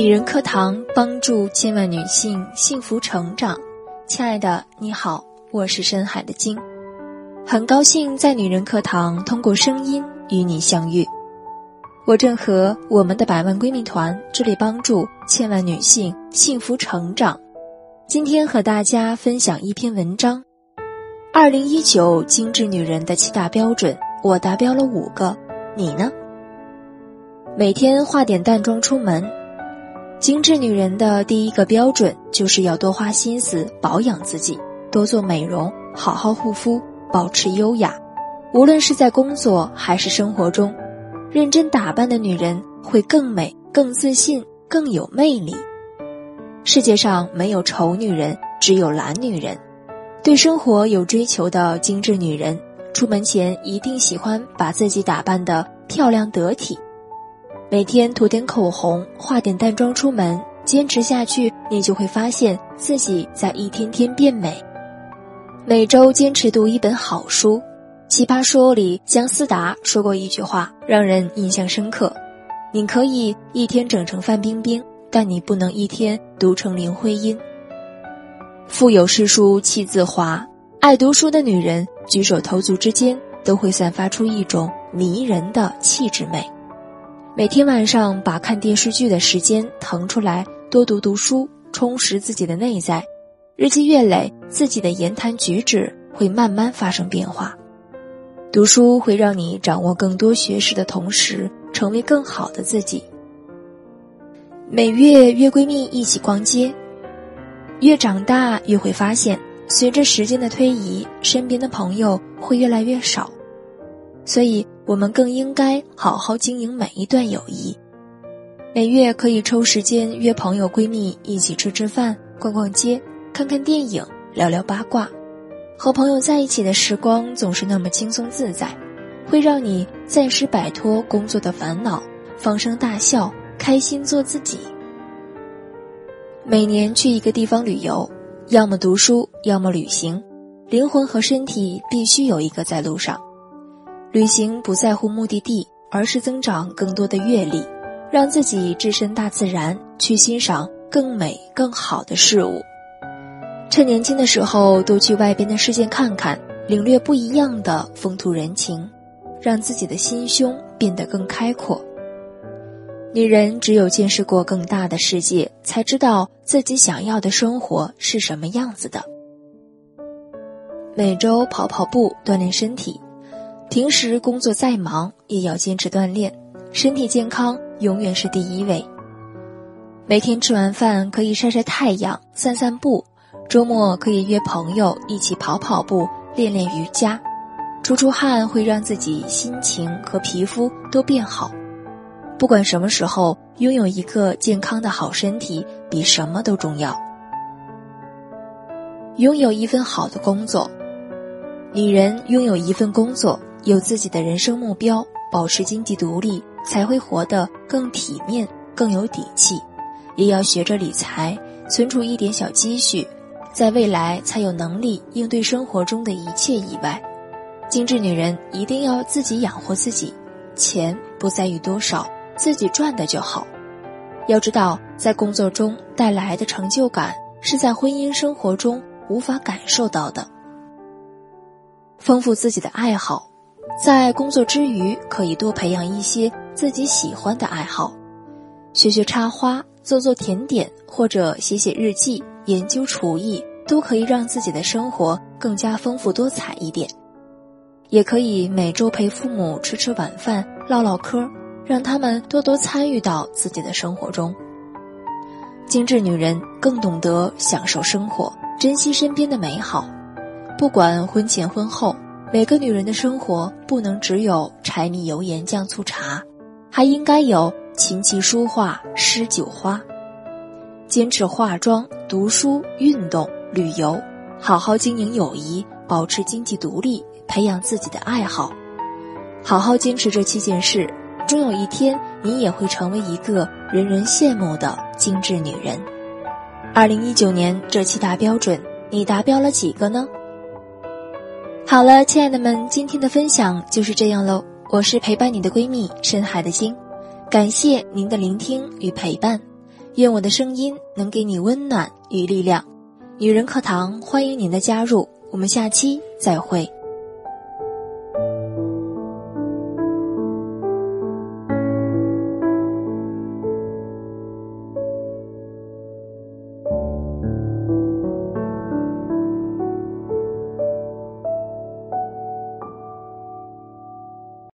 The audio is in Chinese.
女人课堂帮助千万女性幸福成长。亲爱的，你好，我是深海的鲸，很高兴在女人课堂通过声音与你相遇。我正和我们的百万闺蜜团致力帮助千万女性幸福成长。今天和大家分享一篇文章：二零一九精致女人的七大标准，我达标了五个，你呢？每天化点淡妆出门。精致女人的第一个标准就是要多花心思保养自己，多做美容，好好护肤，保持优雅。无论是在工作还是生活中，认真打扮的女人会更美、更自信、更有魅力。世界上没有丑女人，只有懒女人。对生活有追求的精致女人，出门前一定喜欢把自己打扮得漂亮得体。每天涂点口红，化点淡妆出门，坚持下去，你就会发现自己在一天天变美。每周坚持读一本好书，《奇葩说》里姜思达说过一句话，让人印象深刻：“你可以一天整成范冰冰，但你不能一天读成林徽因。”腹有诗书气自华，爱读书的女人举手投足之间都会散发出一种迷人的气质美。每天晚上把看电视剧的时间腾出来，多读读书，充实自己的内在。日积月累，自己的言谈举止会慢慢发生变化。读书会让你掌握更多学识的同时，成为更好的自己。每月约闺蜜一起逛街，越长大越会发现，随着时间的推移，身边的朋友会越来越少。所以，我们更应该好好经营每一段友谊。每月可以抽时间约朋友、闺蜜一起吃吃饭、逛逛街、看看电影、聊聊八卦。和朋友在一起的时光总是那么轻松自在，会让你暂时摆脱工作的烦恼，放声大笑，开心做自己。每年去一个地方旅游，要么读书，要么旅行，灵魂和身体必须有一个在路上。旅行不在乎目的地，而是增长更多的阅历，让自己置身大自然，去欣赏更美更好的事物。趁年轻的时候，多去外边的世界看看，领略不一样的风土人情，让自己的心胸变得更开阔。女人只有见识过更大的世界，才知道自己想要的生活是什么样子的。每周跑跑步，锻炼身体。平时工作再忙，也要坚持锻炼，身体健康永远是第一位。每天吃完饭可以晒晒太阳、散散步，周末可以约朋友一起跑跑步、练练瑜伽，出出汗会让自己心情和皮肤都变好。不管什么时候，拥有一个健康的好身体比什么都重要。拥有一份好的工作，女人拥有一份工作。有自己的人生目标，保持经济独立，才会活得更体面、更有底气。也要学着理财，存储一点小积蓄，在未来才有能力应对生活中的一切意外。精致女人一定要自己养活自己，钱不在于多少，自己赚的就好。要知道，在工作中带来的成就感，是在婚姻生活中无法感受到的。丰富自己的爱好。在工作之余，可以多培养一些自己喜欢的爱好，学学插花、做做甜点，或者写写日记、研究厨艺，都可以让自己的生活更加丰富多彩一点。也可以每周陪父母吃吃晚饭、唠唠嗑，让他们多多参与到自己的生活中。精致女人更懂得享受生活，珍惜身边的美好，不管婚前婚后。每个女人的生活不能只有柴米油盐酱醋茶，还应该有琴棋书画诗酒花。坚持化妆、读书、运动、旅游，好好经营友谊，保持经济独立，培养自己的爱好，好好坚持这七件事，终有一天你也会成为一个人人羡慕的精致女人。二零一九年这七大标准，你达标了几个呢？好了，亲爱的们，今天的分享就是这样喽。我是陪伴你的闺蜜深海的鲸，感谢您的聆听与陪伴。愿我的声音能给你温暖与力量。女人课堂欢迎您的加入，我们下期再会。